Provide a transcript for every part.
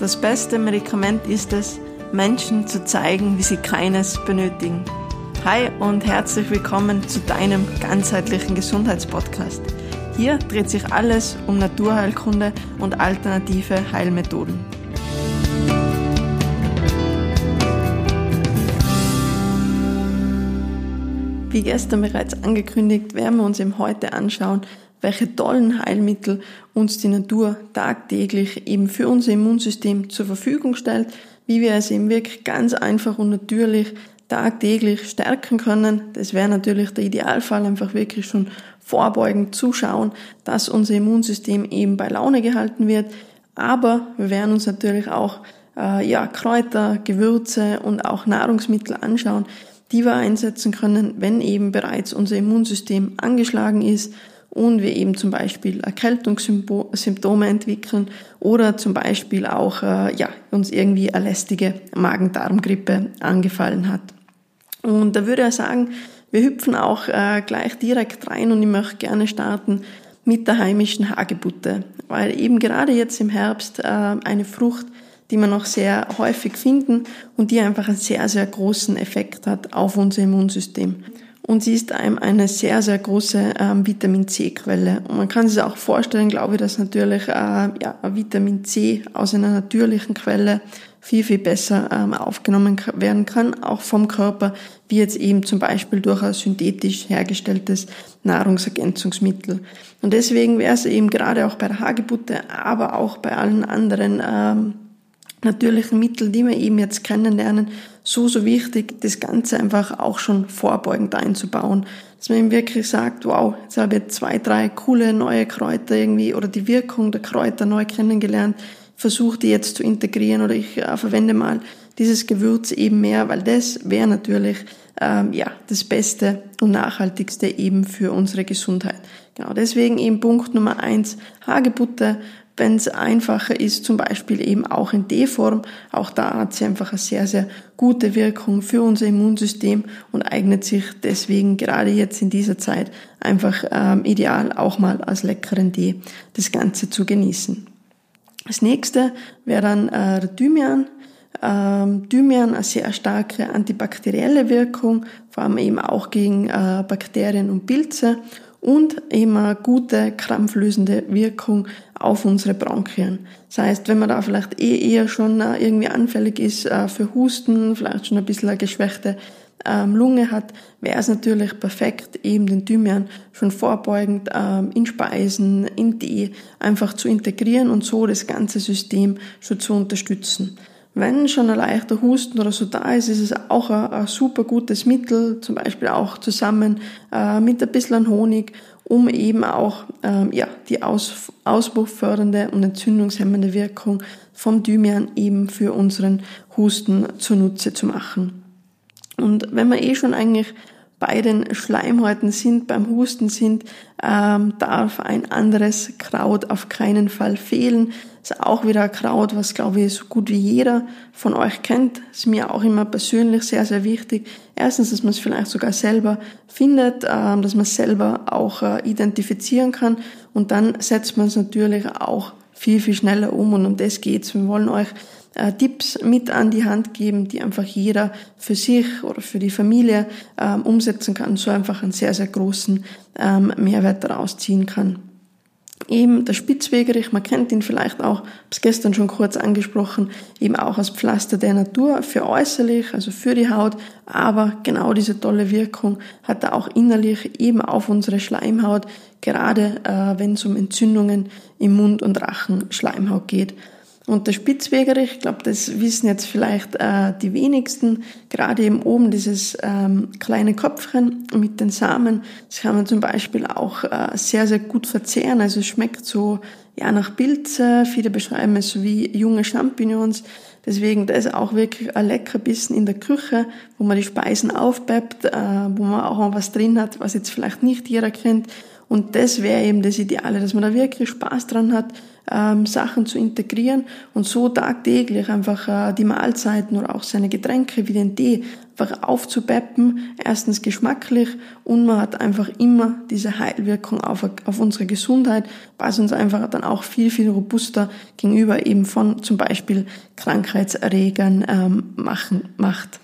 Das beste Medikament ist es, Menschen zu zeigen, wie sie keines benötigen. Hi und herzlich willkommen zu deinem ganzheitlichen Gesundheitspodcast. Hier dreht sich alles um Naturheilkunde und alternative Heilmethoden. Wie gestern bereits angekündigt, werden wir uns eben heute anschauen, welche tollen Heilmittel uns die Natur tagtäglich eben für unser Immunsystem zur Verfügung stellt, wie wir es eben wirklich ganz einfach und natürlich tagtäglich stärken können. Das wäre natürlich der Idealfall, einfach wirklich schon vorbeugend zuschauen, dass unser Immunsystem eben bei Laune gehalten wird. Aber wir werden uns natürlich auch äh, ja, Kräuter, Gewürze und auch Nahrungsmittel anschauen, die wir einsetzen können, wenn eben bereits unser Immunsystem angeschlagen ist und wir eben zum Beispiel Erkältungssymptome entwickeln oder zum Beispiel auch äh, ja, uns irgendwie eine lästige Magen-Darm-Grippe angefallen hat. Und da würde ich sagen, wir hüpfen auch äh, gleich direkt rein und ich möchte gerne starten mit der heimischen Hagebutte, weil eben gerade jetzt im Herbst äh, eine Frucht, die wir noch sehr häufig finden und die einfach einen sehr, sehr großen Effekt hat auf unser Immunsystem und sie ist einem eine sehr, sehr große ähm, Vitamin C-Quelle. Und man kann sich auch vorstellen, glaube ich, dass natürlich äh, ja, Vitamin C aus einer natürlichen Quelle viel, viel besser ähm, aufgenommen werden kann, auch vom Körper, wie jetzt eben zum Beispiel durch ein synthetisch hergestelltes Nahrungsergänzungsmittel. Und deswegen wäre es eben gerade auch bei der Hagebutte, aber auch bei allen anderen ähm, natürlichen Mitteln, die wir eben jetzt kennenlernen, so, so wichtig, das Ganze einfach auch schon vorbeugend einzubauen. Dass man eben wirklich sagt, wow, jetzt habe ich zwei, drei coole neue Kräuter irgendwie oder die Wirkung der Kräuter neu kennengelernt, versuche die jetzt zu integrieren oder ich äh, verwende mal dieses Gewürz eben mehr, weil das wäre natürlich ähm, ja das Beste und nachhaltigste eben für unsere Gesundheit. Genau deswegen eben Punkt Nummer eins Hagebutte wenn es einfacher ist, zum Beispiel eben auch in D-Form. Auch da hat sie einfach eine sehr, sehr gute Wirkung für unser Immunsystem und eignet sich deswegen gerade jetzt in dieser Zeit einfach ähm, ideal auch mal als leckeren Tee das Ganze zu genießen. Das nächste wäre dann äh, Thymian. Ähm, Thymian eine sehr starke antibakterielle Wirkung, vor allem eben auch gegen äh, Bakterien und Pilze und eben eine gute krampflösende Wirkung auf unsere Bronchien. Das heißt, wenn man da vielleicht eh eher schon äh, irgendwie anfällig ist äh, für Husten, vielleicht schon ein bisschen eine geschwächte ähm, Lunge hat, wäre es natürlich perfekt, eben den Thymian schon vorbeugend ähm, in Speisen, in Tee einfach zu integrieren und so das ganze System schon zu unterstützen. Wenn schon ein leichter Husten oder so da ist, ist es auch ein, ein super gutes Mittel, zum Beispiel auch zusammen äh, mit ein bisschen Honig, um eben auch ähm, ja, die Aus, ausbruchfördernde und entzündungshemmende Wirkung vom Thymian eben für unseren Husten zunutze zu machen. Und wenn man eh schon eigentlich bei den Schleimhäuten sind, beim Husten sind, ähm, darf ein anderes Kraut auf keinen Fall fehlen. Ist auch wieder ein Kraut, was glaube ich so gut wie jeder von euch kennt. Ist mir auch immer persönlich sehr, sehr wichtig. Erstens, dass man es vielleicht sogar selber findet, ähm, dass man es selber auch äh, identifizieren kann. Und dann setzt man es natürlich auch viel, viel schneller um. Und um das geht's. Wir wollen euch äh, Tipps mit an die Hand geben, die einfach jeder für sich oder für die Familie ähm, umsetzen kann, so einfach einen sehr, sehr großen ähm, Mehrwert daraus ziehen kann. Eben der Spitzwegerich, man kennt ihn vielleicht auch, habe es gestern schon kurz angesprochen, eben auch als Pflaster der Natur für äußerlich, also für die Haut, aber genau diese tolle Wirkung hat er auch innerlich eben auf unsere Schleimhaut, gerade äh, wenn es um Entzündungen im Mund- und Rachenschleimhaut geht. Und der Spitzwegerich, ich glaube, das wissen jetzt vielleicht äh, die wenigsten, gerade eben oben dieses ähm, kleine Kopfchen mit den Samen, das kann man zum Beispiel auch äh, sehr, sehr gut verzehren. Also es schmeckt so ja nach Pilze, viele beschreiben es wie junge Champignons. Deswegen, da ist auch wirklich ein lecker Bissen in der Küche, wo man die Speisen aufpeppt, äh, wo man auch mal was drin hat, was jetzt vielleicht nicht jeder kennt. Und das wäre eben das Ideale, dass man da wirklich Spaß dran hat, ähm, Sachen zu integrieren und so tagtäglich einfach äh, die Mahlzeiten oder auch seine Getränke wie den Tee einfach aufzupeppen. Erstens geschmacklich und man hat einfach immer diese Heilwirkung auf, auf unsere Gesundheit, was uns einfach dann auch viel, viel robuster gegenüber eben von zum Beispiel Krankheitserregern ähm, machen, macht.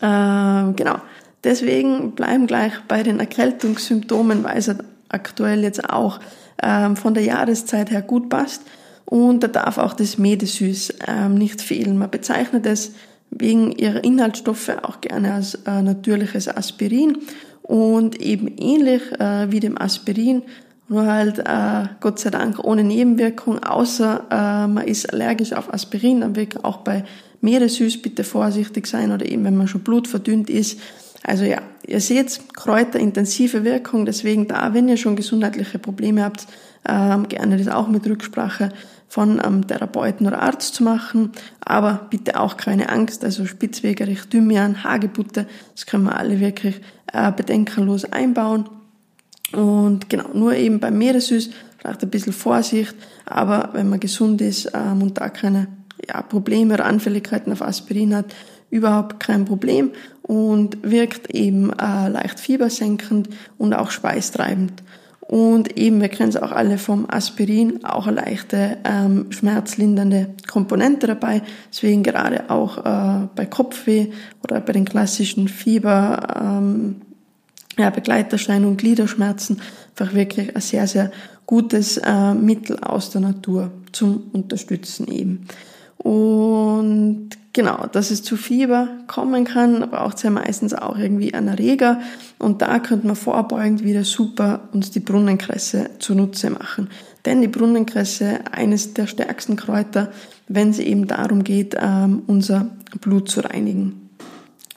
Äh, genau. Deswegen bleiben gleich bei den Erkältungssymptomen, weil es aktuell jetzt auch ähm, von der Jahreszeit her gut passt. Und da darf auch das Medesüß ähm, nicht fehlen. Man bezeichnet es wegen ihrer Inhaltsstoffe auch gerne als äh, natürliches Aspirin und eben ähnlich äh, wie dem Aspirin, nur halt äh, Gott sei Dank ohne Nebenwirkung, außer äh, man ist allergisch auf Aspirin, dann wirklich auch bei Meeresüß bitte vorsichtig sein oder eben wenn man schon blutverdünnt ist. Also ja, ihr seht, Kräuter intensive Wirkung, deswegen da, wenn ihr schon gesundheitliche Probleme habt, ähm, gerne das auch mit Rücksprache von einem Therapeuten oder Arzt zu machen. Aber bitte auch keine Angst, also Spitzwegerich, Thymian, Hagebutte, das können wir alle wirklich äh, bedenkenlos einbauen. Und genau, nur eben beim Meeresüß, vielleicht ein bisschen Vorsicht, aber wenn man gesund ist ähm, und da keine ja, Probleme oder Anfälligkeiten auf Aspirin hat, überhaupt kein Problem und wirkt eben äh, leicht fiebersenkend und auch schweißtreibend. Und eben, wir kennen es auch alle vom Aspirin, auch eine leichte ähm, schmerzlindernde Komponente dabei. Deswegen gerade auch äh, bei Kopfweh oder bei den klassischen Fieber, ähm, ja, Begleiterschein und Gliederschmerzen einfach wirklich ein sehr, sehr gutes äh, Mittel aus der Natur zum Unterstützen eben. Und genau, dass es zu Fieber kommen kann, braucht es ja meistens auch irgendwie einen Erreger. Und da könnte man vorbeugend wieder super uns die Brunnenkresse zunutze machen. Denn die Brunnenkresse, eines der stärksten Kräuter, wenn es eben darum geht, ähm, unser Blut zu reinigen.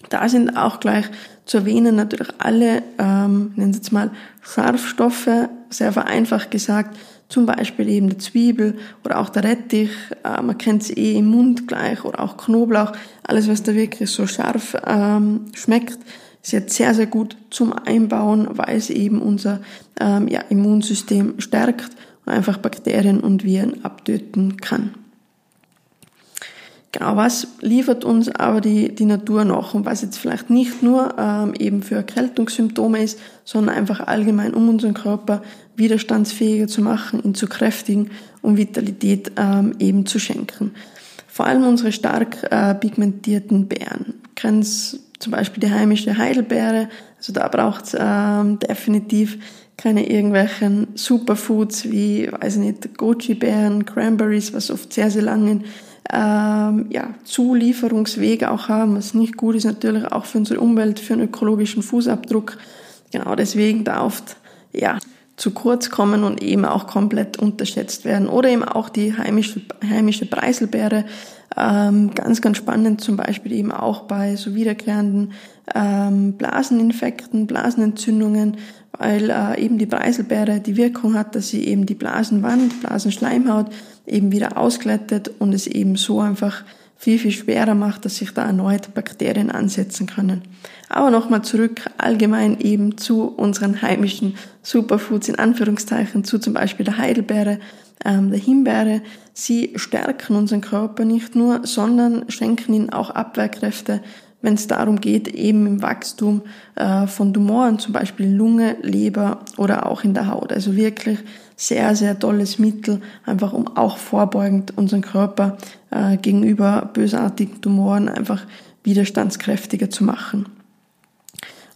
Da sind auch gleich zu erwähnen natürlich alle, ähm, nennen Sie jetzt mal, Scharfstoffe, sehr vereinfacht gesagt, zum Beispiel eben der Zwiebel oder auch der Rettich, äh, man kennt es eh im Mund gleich, oder auch Knoblauch, alles was da wirklich so scharf ähm, schmeckt, ist jetzt sehr, sehr gut zum Einbauen, weil es eben unser ähm, ja, Immunsystem stärkt und einfach Bakterien und Viren abtöten kann. Genau, was liefert uns aber die, die Natur noch und was jetzt vielleicht nicht nur ähm, eben für Erkältungssymptome ist, sondern einfach allgemein, um unseren Körper widerstandsfähiger zu machen, ihn zu kräftigen und Vitalität ähm, eben zu schenken. Vor allem unsere stark äh, pigmentierten Beeren. Kennen zum Beispiel die heimische Heidelbeere, also da braucht es ähm, definitiv keine irgendwelchen Superfoods wie, weiß nicht, Goji-Beeren, Cranberries, was oft sehr, sehr langen ähm, ja, Zulieferungswege auch haben, was nicht gut ist natürlich auch für unsere Umwelt, für einen ökologischen Fußabdruck. Genau deswegen da oft ja, zu kurz kommen und eben auch komplett unterschätzt werden. Oder eben auch die heimische, heimische Preiselbeere, ähm, ganz, ganz spannend zum Beispiel eben auch bei so wiederkehrenden ähm, Blaseninfekten, Blasenentzündungen, weil äh, eben die Preiselbeere die Wirkung hat, dass sie eben die Blasenwand, Blasenschleimhaut eben wieder ausglättet und es eben so einfach viel, viel schwerer macht, dass sich da erneut Bakterien ansetzen können. Aber nochmal zurück allgemein eben zu unseren heimischen Superfoods in Anführungszeichen, zu zum Beispiel der Heidelbeere, ähm, der Himbeere. Sie stärken unseren Körper nicht nur, sondern schenken ihnen auch Abwehrkräfte, wenn es darum geht, eben im Wachstum äh, von Tumoren, zum Beispiel Lunge, Leber oder auch in der Haut. Also wirklich sehr, sehr tolles Mittel, einfach um auch vorbeugend unseren Körper äh, gegenüber bösartigen Tumoren einfach widerstandskräftiger zu machen.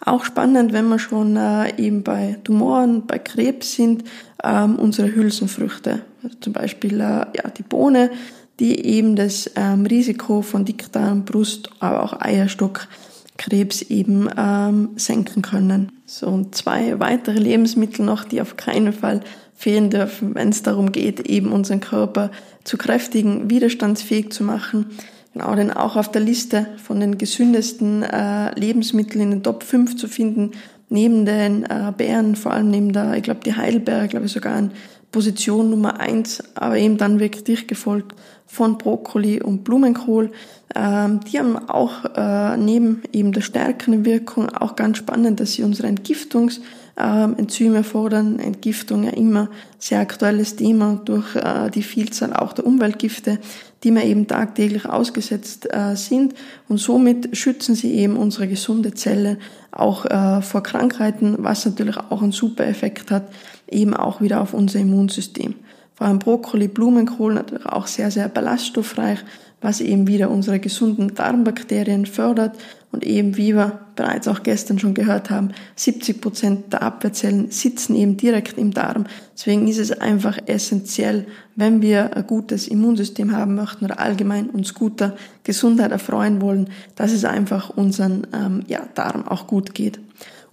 Auch spannend, wenn wir schon äh, eben bei Tumoren, bei Krebs sind, ähm, unsere Hülsenfrüchte. Also zum Beispiel äh, ja, die Bohne, die eben das ähm, Risiko von Dickdarm, Brust, aber auch Eierstockkrebs eben ähm, senken können. So, und zwei weitere Lebensmittel noch, die auf keinen Fall fehlen dürfen, wenn es darum geht, eben unseren Körper zu kräftigen, widerstandsfähig zu machen. Genau, denn auch auf der Liste von den gesündesten äh, Lebensmitteln in den Top 5 zu finden, neben den äh, Beeren, vor allem neben der, ich glaube, die Heidelbeere, glaube ich, sogar an Position Nummer eins, aber eben dann wirklich dicht gefolgt von Brokkoli und Blumenkohl. Ähm, die haben auch äh, neben eben der stärkeren Wirkung auch ganz spannend, dass sie unsere Entgiftungsenzyme ähm, fordern. Entgiftung ja immer sehr aktuelles Thema durch äh, die Vielzahl auch der Umweltgifte, die wir eben tagtäglich ausgesetzt äh, sind. Und somit schützen sie eben unsere gesunde Zelle auch äh, vor Krankheiten, was natürlich auch einen super Effekt hat, eben auch wieder auf unser Immunsystem. Vor allem Brokkoli, Blumenkohl natürlich auch sehr, sehr ballaststoffreich, was eben wieder unsere gesunden Darmbakterien fördert und eben, wie wir bereits auch gestern schon gehört haben, 70 Prozent der Abwehrzellen sitzen eben direkt im Darm. Deswegen ist es einfach essentiell, wenn wir ein gutes Immunsystem haben möchten oder allgemein uns guter Gesundheit erfreuen wollen, dass es einfach unseren ähm, ja, Darm auch gut geht.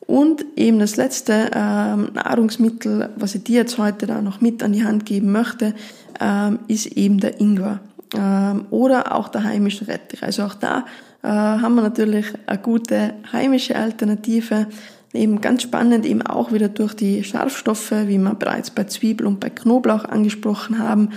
Und eben das letzte ähm, Nahrungsmittel, was ich dir jetzt heute da noch mit an die Hand geben möchte, ähm, ist eben der Ingwer ähm, oder auch der heimische Rettich. Also auch da äh, haben wir natürlich eine gute heimische Alternative. Eben ganz spannend, eben auch wieder durch die Scharfstoffe, wie wir bereits bei Zwiebel und bei Knoblauch angesprochen haben,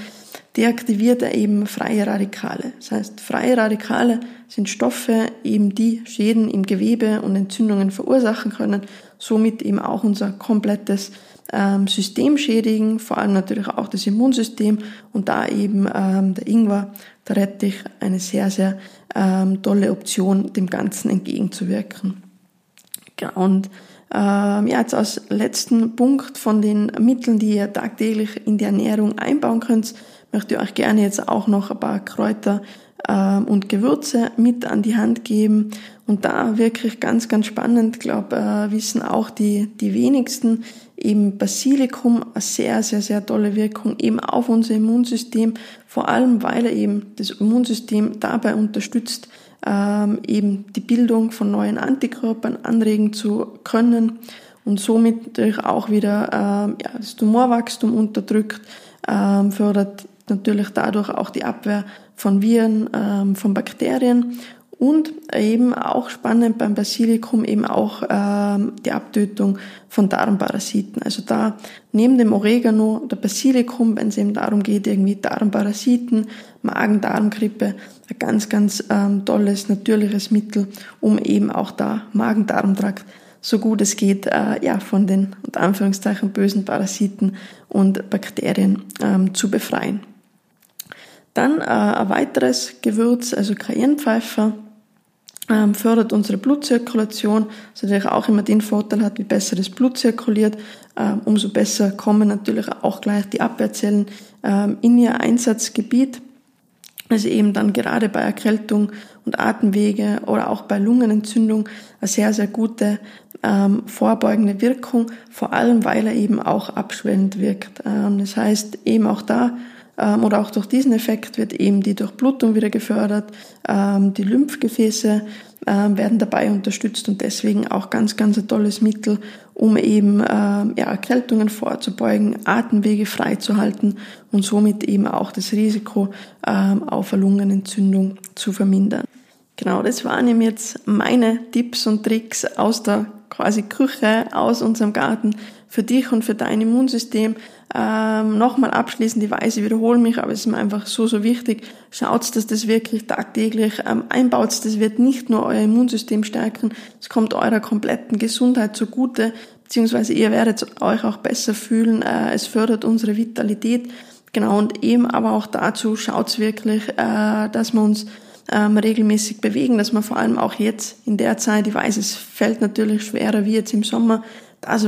deaktiviert er eben freie Radikale. Das heißt, freie Radikale sind Stoffe, eben die Schäden im Gewebe und Entzündungen verursachen können, somit eben auch unser komplettes ähm, System schädigen, vor allem natürlich auch das Immunsystem und da eben ähm, der Ingwer, der Rettich eine sehr, sehr ähm, tolle Option, dem Ganzen entgegenzuwirken. Genau, und ähm, ja, jetzt als letzten Punkt von den Mitteln, die ihr tagtäglich in die Ernährung einbauen könnt, möchte ich euch gerne jetzt auch noch ein paar Kräuter ähm, und Gewürze mit an die Hand geben. Und da wirklich ganz, ganz spannend, glaube äh, wissen auch die, die wenigsten, eben Basilikum eine sehr, sehr, sehr tolle Wirkung eben auf unser Immunsystem, vor allem weil er eben das Immunsystem dabei unterstützt, ähm, eben die Bildung von neuen Antikörpern anregen zu können und somit natürlich auch wieder ähm, ja, das Tumorwachstum unterdrückt, ähm, fördert natürlich dadurch auch die Abwehr von Viren, ähm, von Bakterien und eben auch spannend beim Basilikum eben auch ähm, die Abtötung von Darmparasiten. Also da neben dem Oregano, der Basilikum, wenn es eben darum geht, irgendwie Darmparasiten, Magen-Darm-Grippe, ein ganz, ganz ähm, tolles, natürliches Mittel, um eben auch da Magen-Darm-Trakt so gut es geht, äh, ja, von den, unter Anführungszeichen, bösen Parasiten und Bakterien ähm, zu befreien. Dann äh, ein weiteres Gewürz, also Cayennepfeffer, ähm, fördert unsere Blutzirkulation, was natürlich auch immer den Vorteil hat, wie besser das Blut zirkuliert, ähm, umso besser kommen natürlich auch gleich die Abwehrzellen ähm, in ihr Einsatzgebiet. Also eben dann gerade bei Erkältung und Atemwege oder auch bei Lungenentzündung eine sehr, sehr gute ähm, vorbeugende Wirkung, vor allem weil er eben auch abschwellend wirkt. Ähm, das heißt eben auch da oder auch durch diesen Effekt wird eben die Durchblutung wieder gefördert, ähm, die Lymphgefäße ähm, werden dabei unterstützt und deswegen auch ganz, ganz ein tolles Mittel, um eben ja, Erkältungen vorzubeugen, Atemwege freizuhalten und somit eben auch das Risiko auf eine Lungenentzündung zu vermindern. Genau, das waren eben jetzt meine Tipps und Tricks aus der quasi Küche, aus unserem Garten für dich und für dein Immunsystem. Ähm, Nochmal abschließend, ich weiß, ich wiederhole mich, aber es ist mir einfach so, so wichtig. Schaut, dass das wirklich tagtäglich ähm, einbaut. Das wird nicht nur euer Immunsystem stärken, es kommt eurer kompletten Gesundheit zugute, beziehungsweise ihr werdet euch auch besser fühlen. Äh, es fördert unsere Vitalität. Genau, und eben aber auch dazu schaut's wirklich, äh, dass wir uns ähm, regelmäßig bewegen, dass wir vor allem auch jetzt in der Zeit, ich weiß, es fällt natürlich schwerer wie jetzt im Sommer,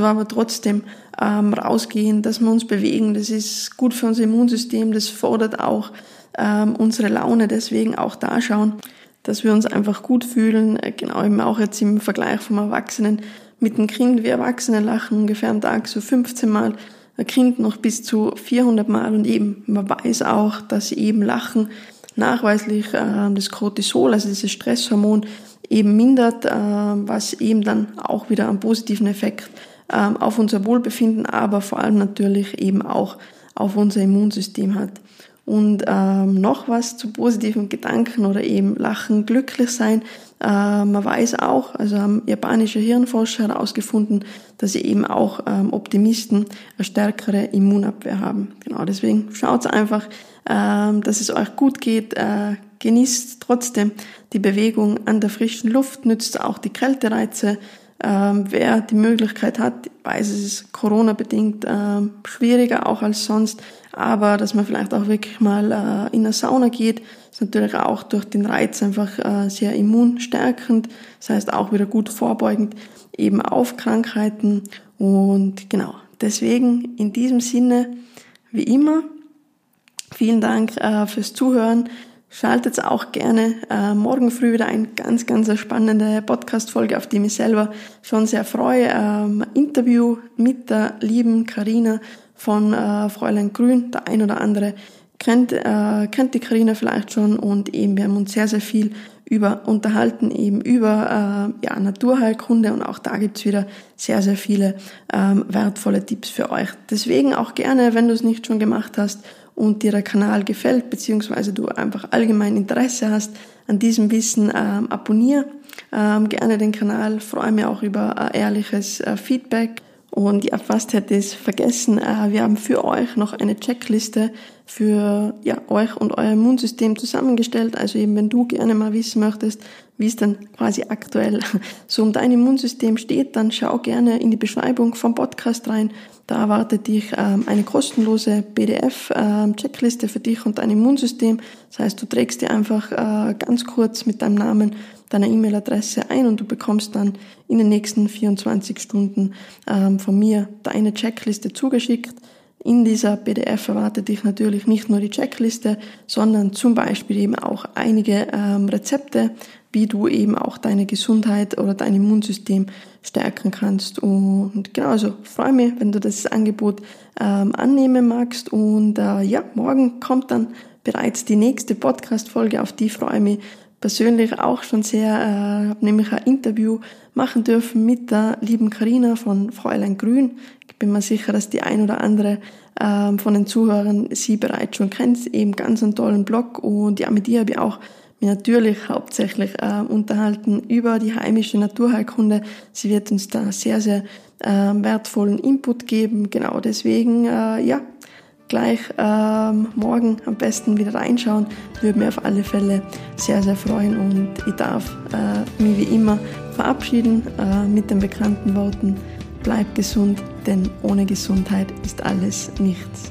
war aber trotzdem ähm, rausgehen, dass wir uns bewegen. Das ist gut für unser Immunsystem, das fordert auch ähm, unsere Laune. Deswegen auch da schauen, dass wir uns einfach gut fühlen. Äh, genau, eben auch jetzt im Vergleich vom Erwachsenen mit dem Kind. Wir Erwachsene lachen ungefähr am Tag so 15 Mal, ein Kind noch bis zu 400 Mal. Und eben, man weiß auch, dass eben Lachen nachweislich äh, das Cortisol, also dieses Stresshormon, eben mindert, äh, was eben dann auch wieder einen positiven Effekt ähm, auf unser Wohlbefinden, aber vor allem natürlich eben auch auf unser Immunsystem hat. Und ähm, noch was zu positiven Gedanken oder eben Lachen, glücklich sein. Äh, man weiß auch, also haben japanische Hirnforscher herausgefunden, dass sie eben auch ähm, Optimisten eine stärkere Immunabwehr haben. Genau, deswegen schaut einfach, ähm, dass es euch gut geht. Äh, genießt trotzdem die Bewegung an der frischen Luft, nützt auch die Kältereize. Ähm, wer die Möglichkeit hat, weiß, es ist Corona-bedingt ähm, schwieriger auch als sonst, aber dass man vielleicht auch wirklich mal äh, in eine Sauna geht, ist natürlich auch durch den Reiz einfach äh, sehr immunstärkend, das heißt auch wieder gut vorbeugend eben auf Krankheiten und genau, deswegen in diesem Sinne, wie immer, vielen Dank äh, fürs Zuhören. Schaltet auch gerne äh, morgen früh wieder ein ganz, ganz spannende Podcast-Folge, auf die mich selber schon sehr freue. Ähm, Interview mit der lieben Karina von äh, Fräulein Grün. Der ein oder andere kennt, äh, kennt die Karina vielleicht schon und eben wir haben uns sehr, sehr viel über unterhalten, eben über äh, ja, Naturheilkunde und auch da gibt's wieder sehr, sehr viele ähm, wertvolle Tipps für euch. Deswegen auch gerne, wenn du es nicht schon gemacht hast, und dir der Kanal gefällt, beziehungsweise du einfach allgemein Interesse hast an diesem Wissen, ähm, abonniere ähm, gerne den Kanal, freue mich auch über äh, ehrliches äh, Feedback. Und ja, fast hätte ich es vergessen, äh, wir haben für euch noch eine Checkliste für ja, euch und euer Immunsystem zusammengestellt. Also eben, wenn du gerne mal wissen möchtest, wie es dann quasi aktuell so um dein Immunsystem steht, dann schau gerne in die Beschreibung vom Podcast rein. Da erwartet dich ähm, eine kostenlose PDF-Checkliste ähm, für dich und dein Immunsystem. Das heißt, du trägst dir einfach äh, ganz kurz mit deinem Namen deiner E-Mail-Adresse ein und du bekommst dann in den nächsten 24 Stunden ähm, von mir deine Checkliste zugeschickt. In dieser PDF erwartet dich natürlich nicht nur die Checkliste, sondern zum Beispiel eben auch einige ähm, Rezepte, wie du eben auch deine Gesundheit oder dein Immunsystem stärken kannst. Und genau, also freue mich, wenn du das Angebot ähm, annehmen magst. Und äh, ja, morgen kommt dann bereits die nächste Podcast-Folge, auf die freue ich mich persönlich auch schon sehr, äh, habe nämlich ein Interview machen dürfen mit der lieben Karina von Fräulein Grün. Ich bin mir sicher, dass die ein oder andere ähm, von den Zuhörern sie bereits schon kennt, eben ganz einen tollen Blog und ja, mit ihr habe ich auch mich natürlich hauptsächlich äh, unterhalten über die heimische Naturheilkunde. Sie wird uns da sehr, sehr äh, wertvollen Input geben. Genau deswegen, äh, ja, gleich ähm, morgen am besten wieder reinschauen. Würde mich auf alle Fälle sehr, sehr freuen und ich darf äh, mich wie immer verabschieden äh, mit den bekannten Worten. Bleib gesund, denn ohne Gesundheit ist alles nichts.